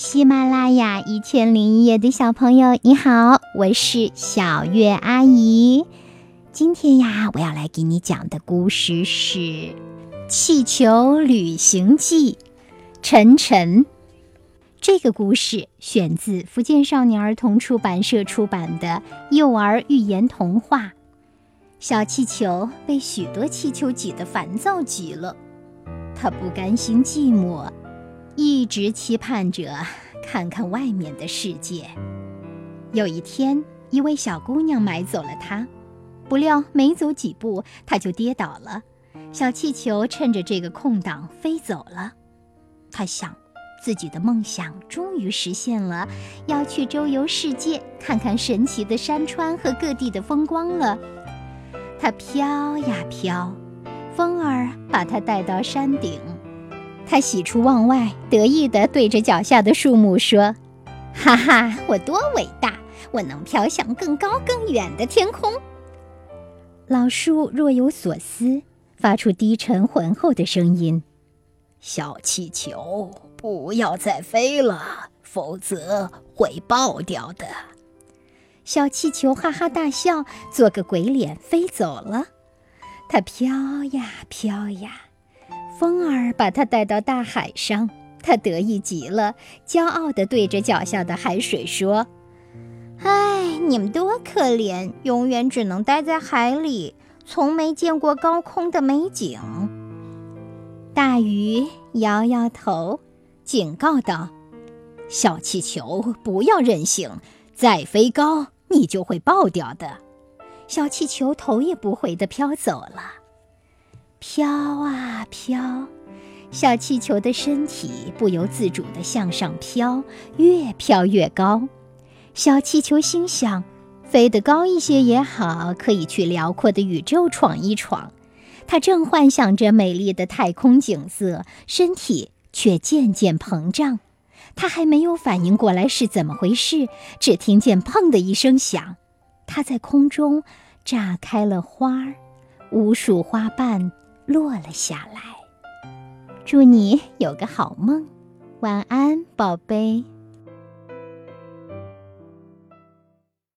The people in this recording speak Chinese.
喜马拉雅一千零一夜的小朋友，你好，我是小月阿姨。今天呀，我要来给你讲的故事是《气球旅行记》。晨晨，这个故事选自福建少年儿童出版社出版的幼儿寓言童话。小气球被许多气球挤得烦躁极了，他不甘心寂寞。一直期盼着看看外面的世界。有一天，一位小姑娘买走了它，不料没走几步，它就跌倒了。小气球趁着这个空档飞走了。她想，自己的梦想终于实现了，要去周游世界，看看神奇的山川和各地的风光了。它飘呀飘，风儿把它带到山顶。他喜出望外，得意地对着脚下的树木说：“哈哈，我多伟大！我能飘向更高更远的天空。”老树若有所思，发出低沉浑厚的声音：“小气球，不要再飞了，否则会爆掉的。”小气球哈哈大笑，做个鬼脸飞走了。它飘呀飘呀。风儿把它带到大海上，他得意极了，骄傲地对着脚下的海水说：“哎，你们多可怜，永远只能待在海里，从没见过高空的美景。”大鱼摇摇头，警告道：“小气球，不要任性，再飞高，你就会爆掉的。”小气球头也不回地飘走了。飘啊飘，小气球的身体不由自主地向上飘，越飘越高。小气球心想：飞得高一些也好，可以去辽阔的宇宙闯一闯。他正幻想着美丽的太空景色，身体却渐渐膨胀。他还没有反应过来是怎么回事，只听见“砰”的一声响，他在空中炸开了花儿，无数花瓣。落了下来。祝你有个好梦，晚安，宝贝。